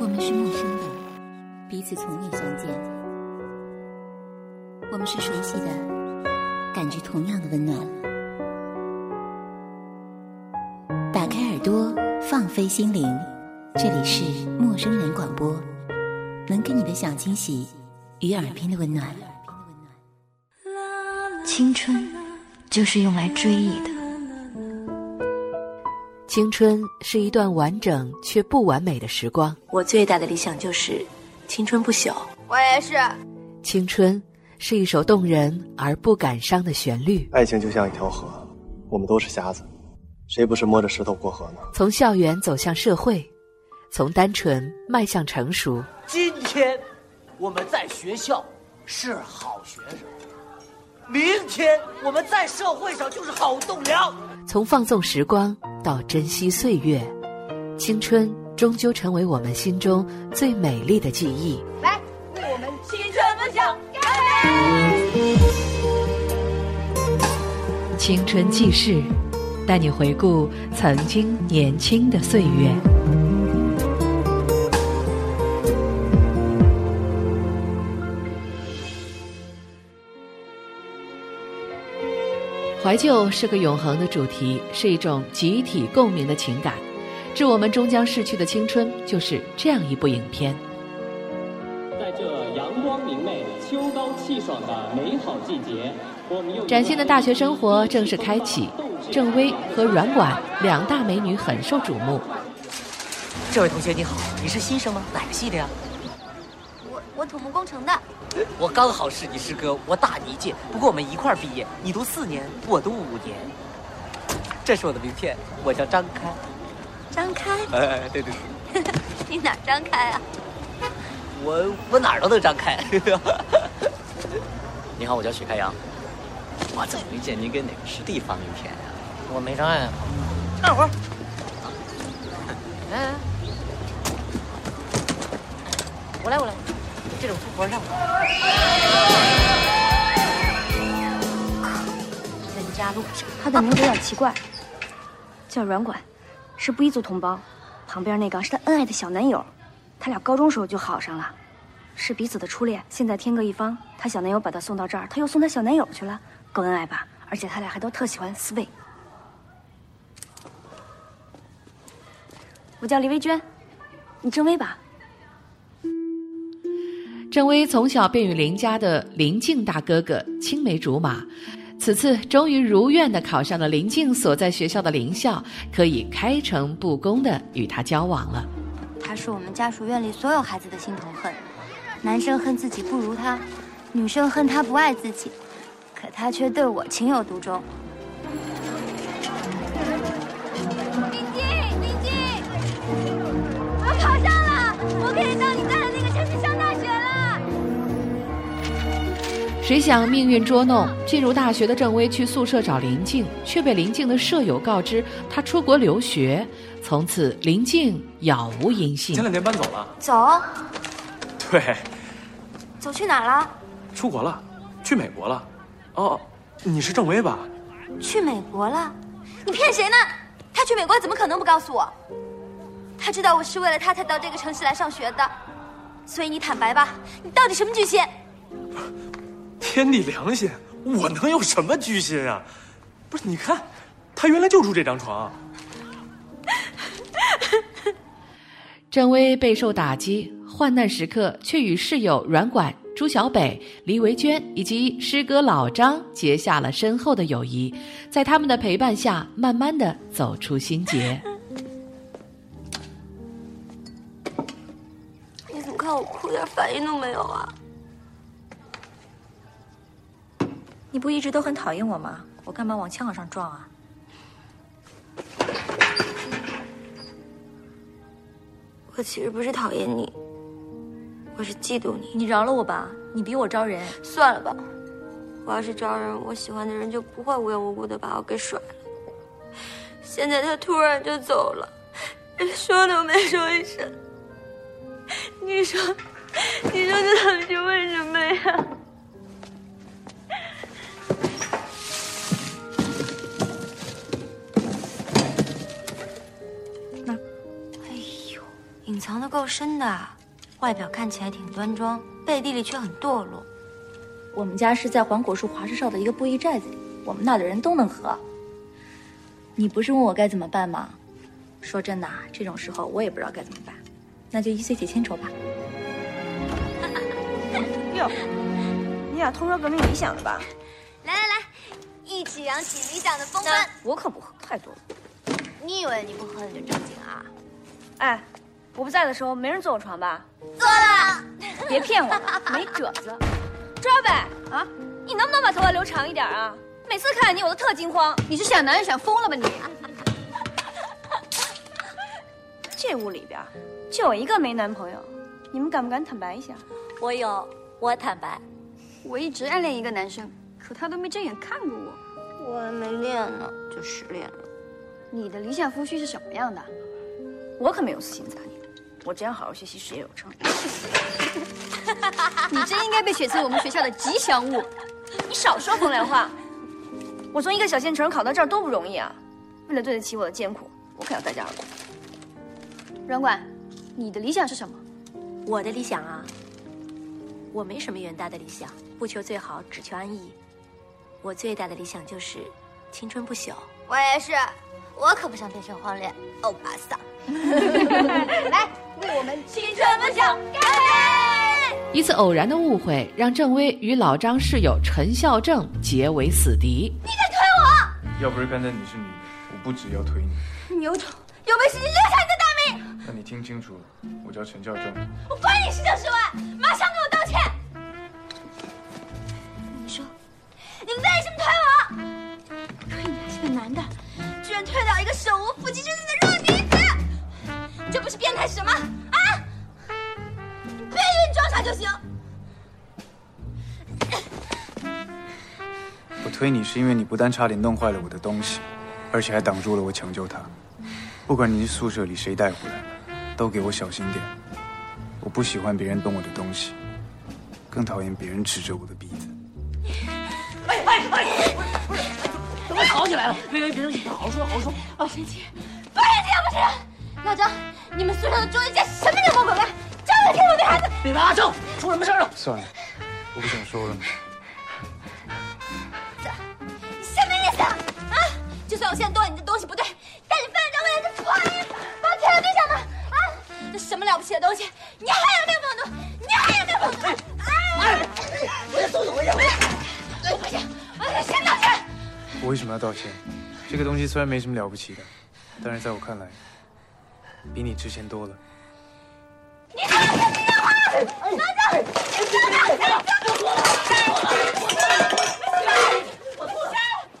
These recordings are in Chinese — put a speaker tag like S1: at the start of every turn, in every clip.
S1: 我们是陌生的，彼此从未相见；我们是熟悉的，感觉同样的温暖。打开耳朵，放飞心灵，这里是陌生人广播，能给你的小惊喜与耳边的温暖。
S2: 青春就是用来追忆的。
S3: 青春是一段完整却不完美的时光。
S4: 我最大的理想就是青春不朽。
S5: 我也是。
S3: 青春是一首动人而不感伤的旋律。
S6: 爱情就像一条河，我们都是瞎子，谁不是摸着石头过河呢？
S3: 从校园走向社会，从单纯迈向成熟。
S7: 今天我们在学校是好学生，明天我们在社会上就是好栋梁。
S3: 从放纵时光到珍惜岁月，青春终究成为我们心中最美丽的记忆。
S5: 来，为我们青春梦想干
S3: 杯！青春记事，带你回顾曾经年轻的岁月。怀旧是个永恒的主题，是一种集体共鸣的情感。致我们终将逝去的青春，就是这样一部影片。
S8: 在这阳光明媚、秋高气爽的美好季节，我们又
S3: 崭新的大学生活正式开启。郑薇和阮莞两大美女很受瞩目。
S9: 这位同学你好，你是新生吗？哪个系的呀？
S5: 我我土木工程的。
S9: 我刚好是你师哥，我大你一届，不过我们一块儿毕业，你读四年，我读五年。这是我的名片，我叫张开。
S5: 张开？
S9: 哎，对对
S5: 对。你哪张开啊？
S9: 我我哪儿都能张开。你好，我叫许开阳。我怎么没见您给哪个师弟发名片呀？我没张呀。
S5: 等会儿。
S9: 来来来，我来我来。这种粗活让我。
S5: 人家路上，
S2: 他的名字有点奇怪，叫软管，是布依族同胞。旁边那个是他恩爱的小男友，他俩高中时候就好上了，是彼此的初恋。现在天各一方，他小男友把他送到这儿，他又送他小男友去了，够恩爱吧？而且他俩还都特喜欢 sway。我叫黎薇娟，你郑薇吧？
S3: 郑薇从小便与林家的林静大哥哥青梅竹马，此次终于如愿的考上了林静所在学校的林校，可以开诚布公的与他交往了。
S5: 他是我们家属院里所有孩子的心头恨，男生恨自己不如他，女生恨他不爱自己，可他却对我情有独钟。
S3: 谁想命运捉弄，进入大学的郑薇去宿舍找林静，却被林静的舍友告知她出国留学。从此，林静杳无音信。
S10: 前两天搬走了。
S5: 走？
S10: 对。
S5: 走去哪儿了？
S10: 出国了，去美国了。哦，你是郑薇吧？
S5: 去美国了？你骗谁呢？他去美国怎么可能不告诉我？他知道我是为了他才到这个城市来上学的，所以你坦白吧，你到底什么居心？
S10: 天地良心，我能有什么居心啊？不是，你看，他原来就住这张床。
S3: 郑薇备受打击，患难时刻却与室友阮管、朱小北、黎维娟以及师哥老张结下了深厚的友谊，在他们的陪伴下，慢慢的走出心结。
S5: 你怎么看我哭点反应都没有啊？
S2: 你不一直都很讨厌我吗？我干嘛往枪口上撞啊？
S5: 我其实不是讨厌你，我是嫉妒你。
S2: 你饶了我吧，你比我招人。
S5: 算了吧，我要是招人，我喜欢的人就不会无缘无故的把我给甩了。现在他突然就走了，连说都没说一声。你说，你说这到底是为什么呀？
S11: 隐藏的够深的，外表看起来挺端庄，背地里却很堕落。
S12: 我们家是在黄果树华氏少的一个布衣寨子里，我们那的人都能喝。你不是问我该怎么办吗？说真的啊，这种时候我也不知道该怎么办，那就一岁解千愁吧。
S2: 哟，你俩通说革命理想了吧？
S11: 来来来，一起扬起理想的风帆。
S2: 我可不喝，太多了。
S11: 你以为你不喝你就正经啊？
S2: 哎，我不在的时候没人坐我床吧？
S11: 坐了。
S2: 别骗我，没褶子。周小北啊，你能不能把头发留长一点啊？每次看见你我都特惊慌。
S12: 你是想男人想疯了吧你？
S2: 这屋里边就我一个没男朋友，你们敢不敢坦白一下？
S4: 我有，我坦白，
S12: 我一直暗恋一个男生，可他都没正眼看过我。
S11: 我还没恋呢，就失恋了。
S12: 你的理想夫婿是什么样的？
S2: 我可没有私心砸你的，我只想好好学习，事业有成。
S12: 你真应该被选成我们学校的吉祥物。
S2: 你少说风凉话。我从一个小县城考到这儿多不容易啊！为了对得起我的艰苦，我可要待价而沽。
S12: 软管，你的理想是什么？
S4: 我的理想啊，我没什么远大的理想，不求最好，只求安逸。我最大的理想就是青春不朽。
S11: 我也是，我可不想变成黄脸欧巴桑。
S12: 来，为我们青春梦想干杯！
S3: 一次偶然的误会，让郑薇与老张室友陈孝正结为死敌。
S11: 你敢推我！
S13: 要不是刚才你是女的，我不止要推你。
S11: 牛种，有本事你留下你的大名！
S13: 那你听清楚了，我叫陈孝正。
S11: 我管你十九十万，马上给我道一个手无缚鸡之力的弱女子，你这不是变态是什么啊？你别以为你装傻就行。
S14: 我推你是因为你不但差点弄坏了我的东西，而且还挡住了我抢救他。不管你是宿舍里谁带回来的，都给我小心点。我不喜欢别人动我的东西，更讨厌别人指着我的鼻子。
S7: 哎哎哎！吵起来了？别别别生气，好好说，好好说。
S11: 好生气，不生气不是？老张，你们宿舍的周一杰什么牛魔鬼怪，这样骗我的孩子！
S7: 你们阿正出什么事了？
S14: 算了，我不想说了。
S11: 这，你什么意思啊？啊！就算我现在动了你的东西不对，但你犯人家为了这破案把我推到地上吗？啊！这什么了不起的东西？你还有没有本事？你还有没有本
S7: 我
S14: 为什么要道歉？这个东西虽然没什么了不起的，但是在我看来，比你值钱多了。
S11: 你给我听电话！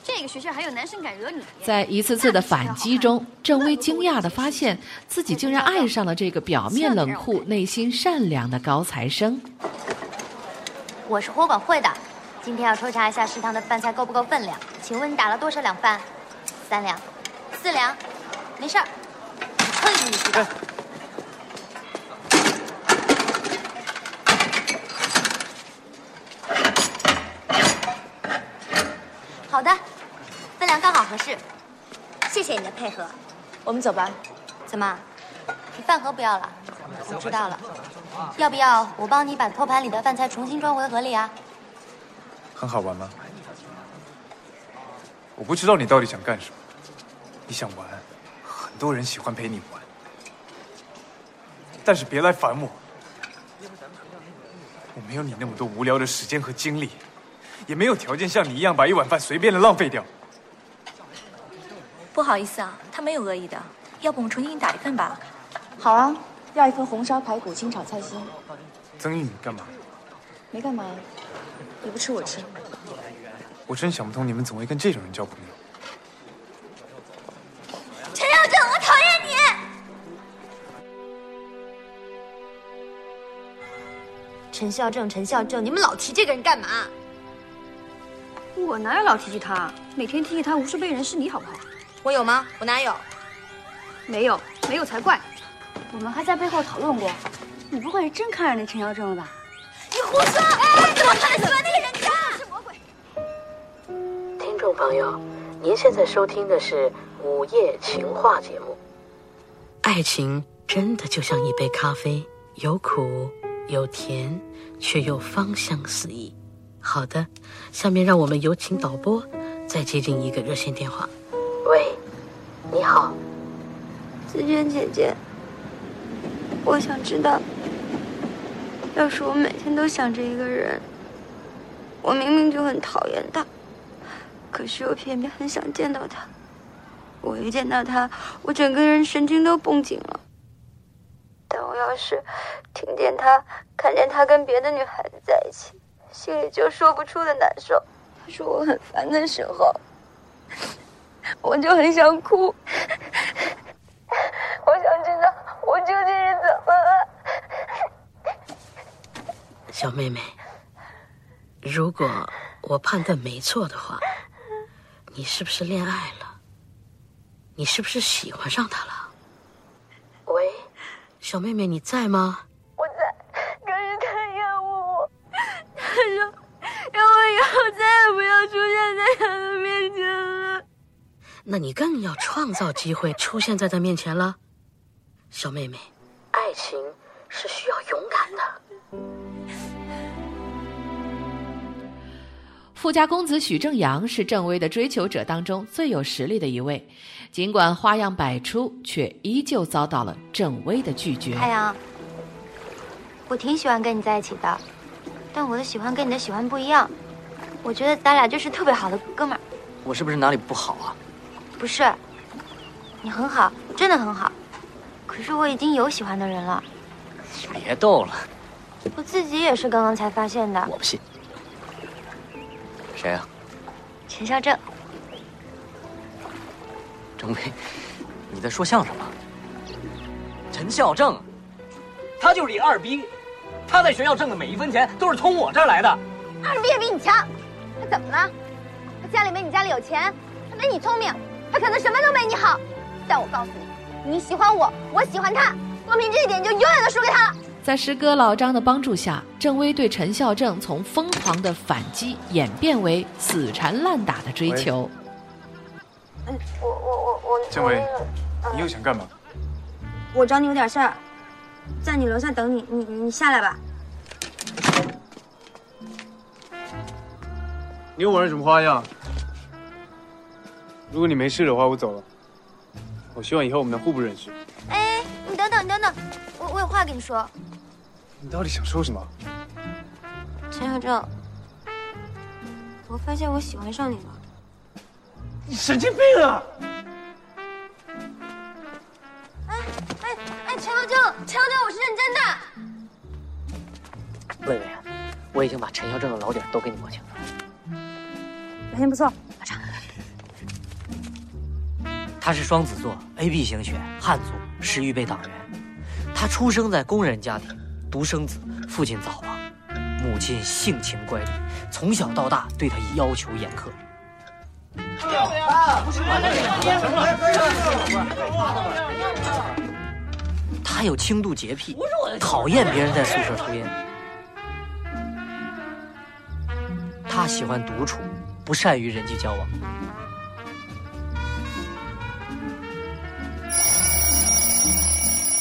S12: 这个学校还有男生敢惹你？
S3: 在一次次的反击中，郑薇惊讶的发现自己竟然爱上了这个表面冷酷、内心善良的高材生。
S11: 我是货管会的，今天要抽查一下食堂的饭菜够不够分量。请问你打了多少两饭？三两，四两，没事儿。好的，分量刚好合适。谢谢你的配合。
S12: 我们走吧。
S11: 怎么，你饭盒不要了？我知道了。要不要我帮你把托盘里的饭菜重新装回盒里啊？
S14: 很好玩吗？我不知道你到底想干什么。你想玩，很多人喜欢陪你玩，但是别来烦我。我没有你那么多无聊的时间和精力，也没有条件像你一样把一碗饭随便的浪费掉。
S4: 不好意思啊，他没有恶意的，要不我们重新给你打一份吧？
S12: 好啊，要一份红烧排骨清炒菜心。
S14: 曾毅，你干嘛？
S12: 没干嘛，你不吃我吃。
S14: 我真想不通，你们怎么会跟这种人交朋友？
S11: 陈耀正，我讨厌你！陈孝正，陈孝正，你们老提这个人干嘛？
S12: 我哪有老提起他？每天提起他无数倍人是你好不好？
S11: 我有吗？我哪有？
S12: 没有，没有才怪。
S2: 我们还在背后讨论过，你不会是真看上那陈孝正了吧？
S11: 你胡说！哎，怎么可能喜欢那个人渣？是魔鬼！
S15: 听众朋友，您现在收听的是午夜情话节目。爱情真的就像一杯咖啡，有苦有甜，却又芳香四溢。好的，下面让我们有请导播再接进一个热线电话。喂，你好，
S16: 紫娟姐姐，我想知道，要是我每天都想着一个人，我明明就很讨厌他，可是又偏偏很想见到他。我一见到他，我整个人神经都绷紧了。但我要是听见他、看见他跟别的女孩子在一起，心里就说不出的难受。他说我很烦的时候，我就很想哭。我想知道我究竟是怎么了。
S15: 小妹妹，如果我判断没错的话，你是不是恋爱了？你是不是喜欢上他了？喂，小妹妹，你在吗？
S16: 我在，可是他厌恶我。他说让我以后再也不要出现在他的面前了。
S15: 那你更要创造机会出现在他面前了，小妹妹。爱情是需要勇敢的。
S3: 富家公子许正阳是郑薇的追求者当中最有实力的一位，尽管花样百出，却依旧遭到了郑薇的拒绝。
S5: 太阳，我挺喜欢跟你在一起的，但我的喜欢跟你的喜欢不一样。我觉得咱俩就是特别好的哥们儿。
S7: 我是不是哪里不好啊？
S5: 不是，你很好，真的很好。可是我已经有喜欢的人了。
S7: 别逗了，
S5: 我自己也是刚刚才发现的。
S7: 我不信。谁呀、啊？
S5: 陈孝正。
S7: 郑薇，你在说相声吗？陈孝正，他就是一二逼，他在学校挣的每一分钱都是从我这儿来的。
S11: 二逼也比你强，他怎么了？他家里没你家里有钱，他没你聪明，他可能什么都没你好。但我告诉你，你喜欢我，我喜欢他，光凭这一点，你就永远都输给他了。
S3: 在师哥老张的帮助下，郑薇对陈孝正从疯狂的反击演变为死缠烂打的追求。
S16: 嗯，我我我我。
S14: 郑薇，你又想干嘛？
S5: 我找你有点事儿，在你楼下等你，你你下来吧。
S14: 你又玩了什么花样？如果你没事的话，我走了。我希望以后我们能互不认识。
S5: 哎，你等等，你等等，我我有话跟你说。
S14: 你到底想说什么？
S16: 陈小正，我发现我喜欢上你了。
S17: 你神经病啊！
S11: 哎哎哎，陈小正，陈小正，我是认真的。
S7: 薇薇，我已经把陈小正的老底都给你摸清了。
S5: 表现不错，老张。
S7: 他是双子座，A B 型血，汉族，是预备党员。他出生在工人家庭。独生子，父亲早亡，母亲性情乖戾，从小到大对他要求严苛。他有轻度洁癖，讨厌别人在宿舍抽烟。他喜欢独处，不善于人际交往。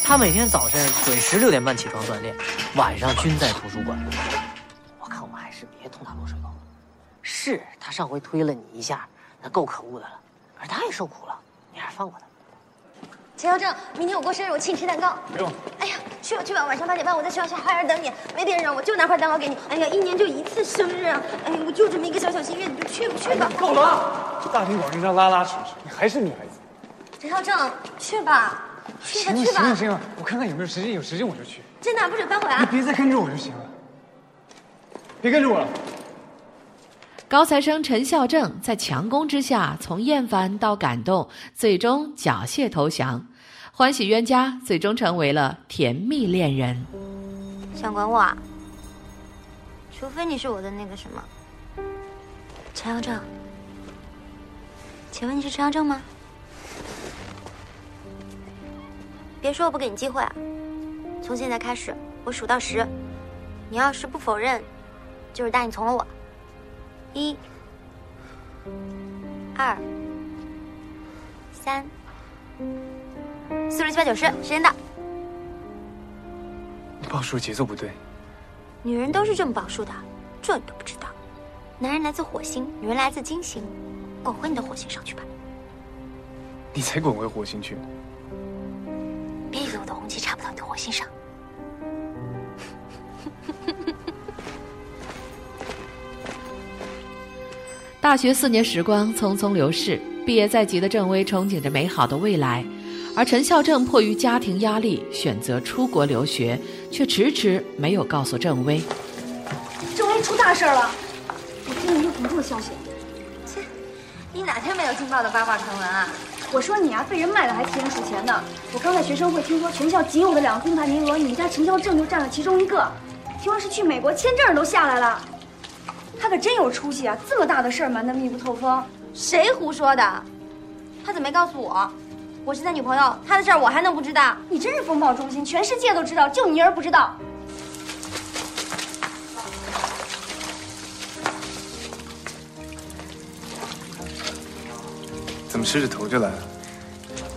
S7: 他每天早晨准时六点半起床锻炼，晚上均在图书馆。我看我们还是别同他落水狗了。是他上回推了你一下，那够可恶的了，可是他也受苦了，你还是放过他。
S11: 陈校正，明天我过生日，我请你吃蛋糕。
S14: 不用。
S11: 哎呀，去吧去吧，晚上八点半我在学校下花园等你，没别人让我就拿块蛋糕给你。哎呀，一年就一次生日啊！哎呀，我就这么一个小小心愿，你就去不去吧。
S17: 够了！大庭广众上拉拉扯扯，你还是女孩子。
S11: 陈校正，去吧。
S14: 行了行了行了，我看看有没有时间，有时间我就去。
S11: 真的不准反悔啊！
S14: 你别再跟着我就行了，别跟着我了。
S3: 高材生陈孝正在强攻之下，从厌烦到感动，最终缴械投降，欢喜冤家最终成为了甜蜜恋人。
S5: 想管我啊？除非你是我的那个什么，陈孝正。请问你是陈孝正吗？别说我不给你机会啊！从现在开始，我数到十，你要是不否认，就是答应从了我。一、二、三、四、六、七、八、九、十，时间到。
S14: 你报数节奏不对。
S5: 女人都是这么报数的，这你都不知道。男人来自火星，女人来自金星，滚回你的火星上去吧！
S14: 你才滚回火星去！
S5: 我的红旗插不到你的火星上。
S3: 大学四年时光匆匆流逝，毕业在即的郑薇憧憬着美好的未来，而陈孝正迫于家庭压力选择出国留学，却迟迟没有告诉郑薇。
S2: 郑薇出大事了！我听了一个不住的消息。
S11: 切，你哪天没有劲爆的八卦传闻啊？
S2: 我说你啊，被人卖了还替人数钱呢。我刚在学生会听说，全校仅有的两个公派名额，你们家陈孝正就占了其中一个。听说是去美国签证都下来了。他可真有出息啊！这么大的事儿瞒得密不透风。
S11: 谁胡说的？他怎么没告诉我？我是他女朋友，他的事儿我还能不知道？
S2: 你真是风暴中心，全世界都知道，就你一人不知道。
S14: 怎么湿着头就来了？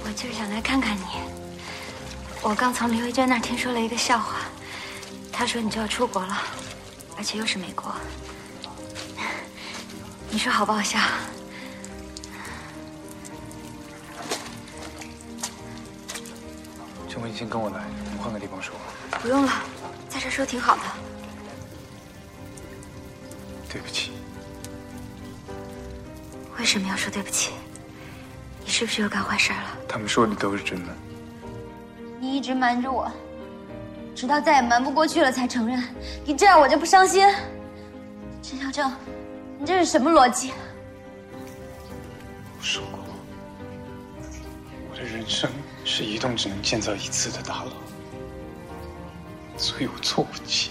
S5: 我就是想来看看你。我刚从林维娟那儿听说了一个笑话，她说你就要出国了，而且又是美国。你说好不好笑？
S14: 陈文，你先跟我来，我们换个地方说。
S5: 不用了，在这说挺好的。
S14: 对不起。
S5: 为什么要说对不起？你是不是又干坏事了？
S14: 他们说的都是真的。
S11: 你一直瞒着我，直到再也瞒不过去了才承认。你这样我就不伤心。陈小正，你这是什么逻辑？
S14: 我说过，我的人生是一栋只能建造一次的大楼，所以我错不起，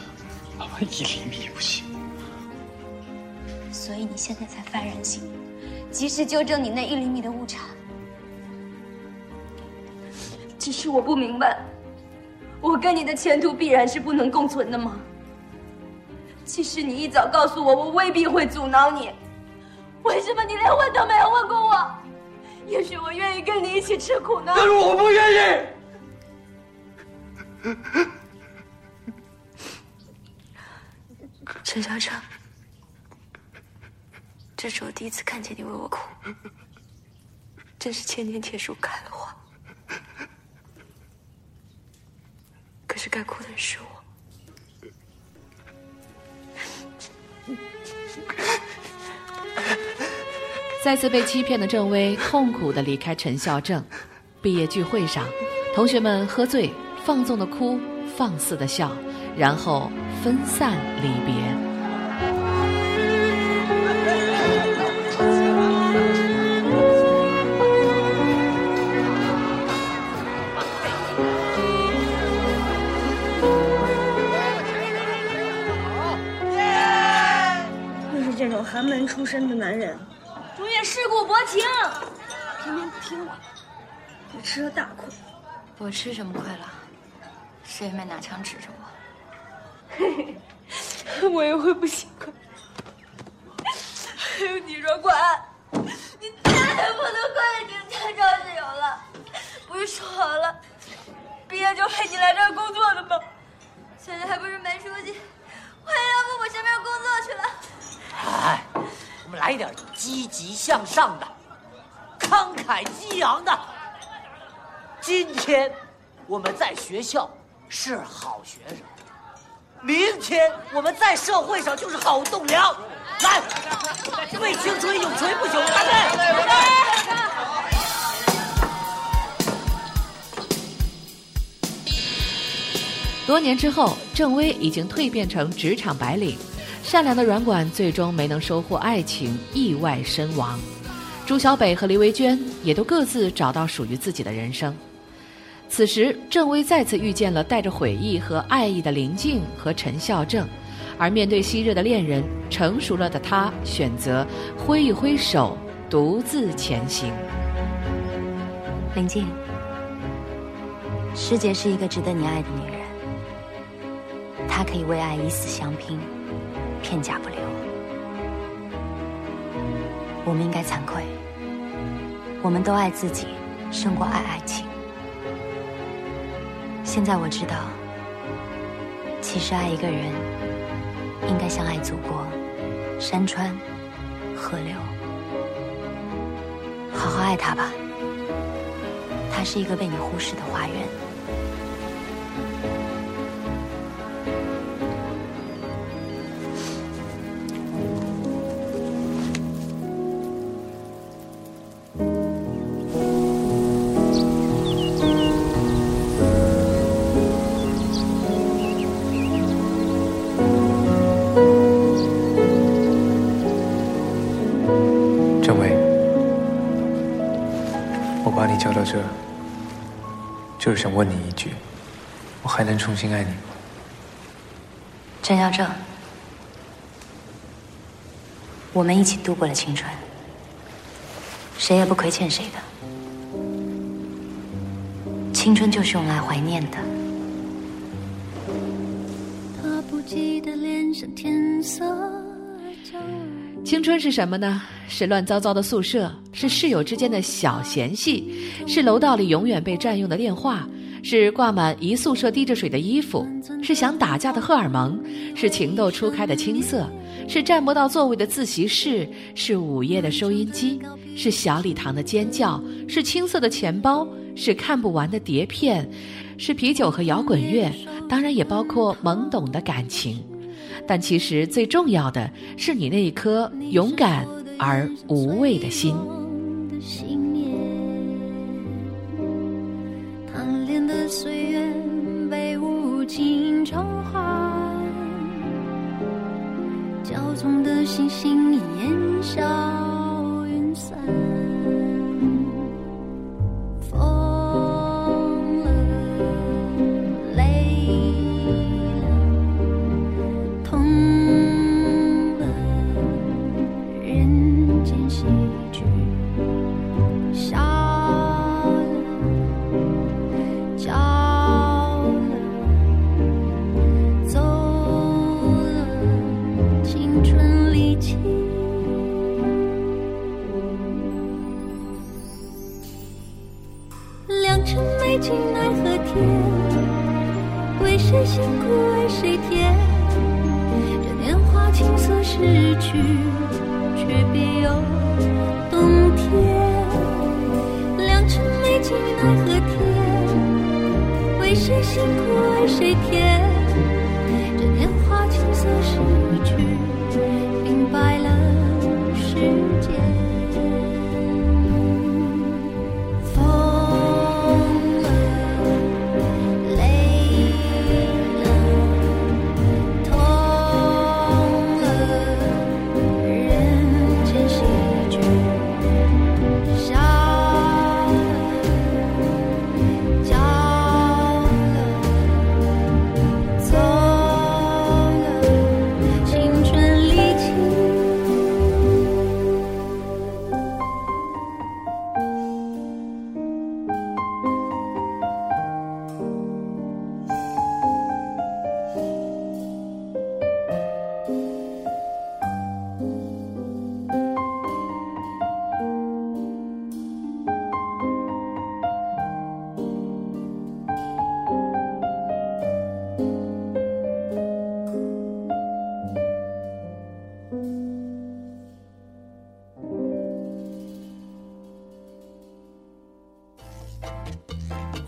S14: 哪怕一厘米也不行。
S11: 所以你现在才幡然醒悟，及时纠正你那一厘米的误差。
S2: 只是我不明白，我跟你的前途必然是不能共存的吗？即使你一早告诉我，我未必会阻挠你。为什么你连问都没有问过我？也许我愿意跟你一起吃苦呢。
S7: 但是我不愿
S5: 意。陈小成，这是我第一次看见你为我哭，真是千年铁树开了该哭的是我。
S3: 再次被欺骗的郑薇痛苦的离开陈孝正。毕业聚会上，同学们喝醉，放纵的哭，放肆的笑，然后分散离别。
S2: 这种寒门出身的男人。永远世故薄情，偏偏不听我，我吃了大亏。
S5: 我吃什么亏了？谁也没拿枪指着我。
S2: 嘿嘿，我也会不习惯。还有你，说管，你再也不能怪你驾照室友了。不是说好了，毕业就陪你来这儿工作的吗？现在还不是没出息，回到父母身边工作去了。
S7: 哎。我们来一点积极向上的、慷慨激昂的。今天我们在学校是好学生，明天我们在社会上就是好栋梁。来，为青春永垂不朽，干杯！
S3: 多年之后，郑薇已经蜕变成职场白领。善良的软管最终没能收获爱情，意外身亡。朱小北和黎维娟也都各自找到属于自己的人生。此时，郑薇再次遇见了带着悔意和爱意的林静和陈孝正，而面对昔日的恋人，成熟了的他选择挥一挥手，独自前行。
S5: 林静，师姐是一个值得你爱的女人，她可以为爱以死相拼。片甲不留，我们应该惭愧。我们都爱自己，胜过爱爱情。现在我知道，其实爱一个人，应该像爱祖国，山川、河流。好好爱他吧，他是一个被你忽视的花园。
S14: 就是想问你一句，我还能重新爱你吗？
S5: 郑耀正，我们一起度过了青春，谁也不亏欠谁的。青春就是用来怀念的。
S18: 青春是什么呢？是乱糟糟的宿舍，是室友之间的小嫌隙，是楼道里永远被占用的电话，是挂满一宿舍滴着水的衣服，是想打架的荷尔蒙，是情窦初开的青涩，是占不到座位的自习室，是午夜的收音机，是小礼堂的尖叫，是青涩的钱包，是看不完的碟片，是啤酒和摇滚乐，当然也包括懵懂的感情。但其实最重要的是你那一颗勇敢而无畏的心。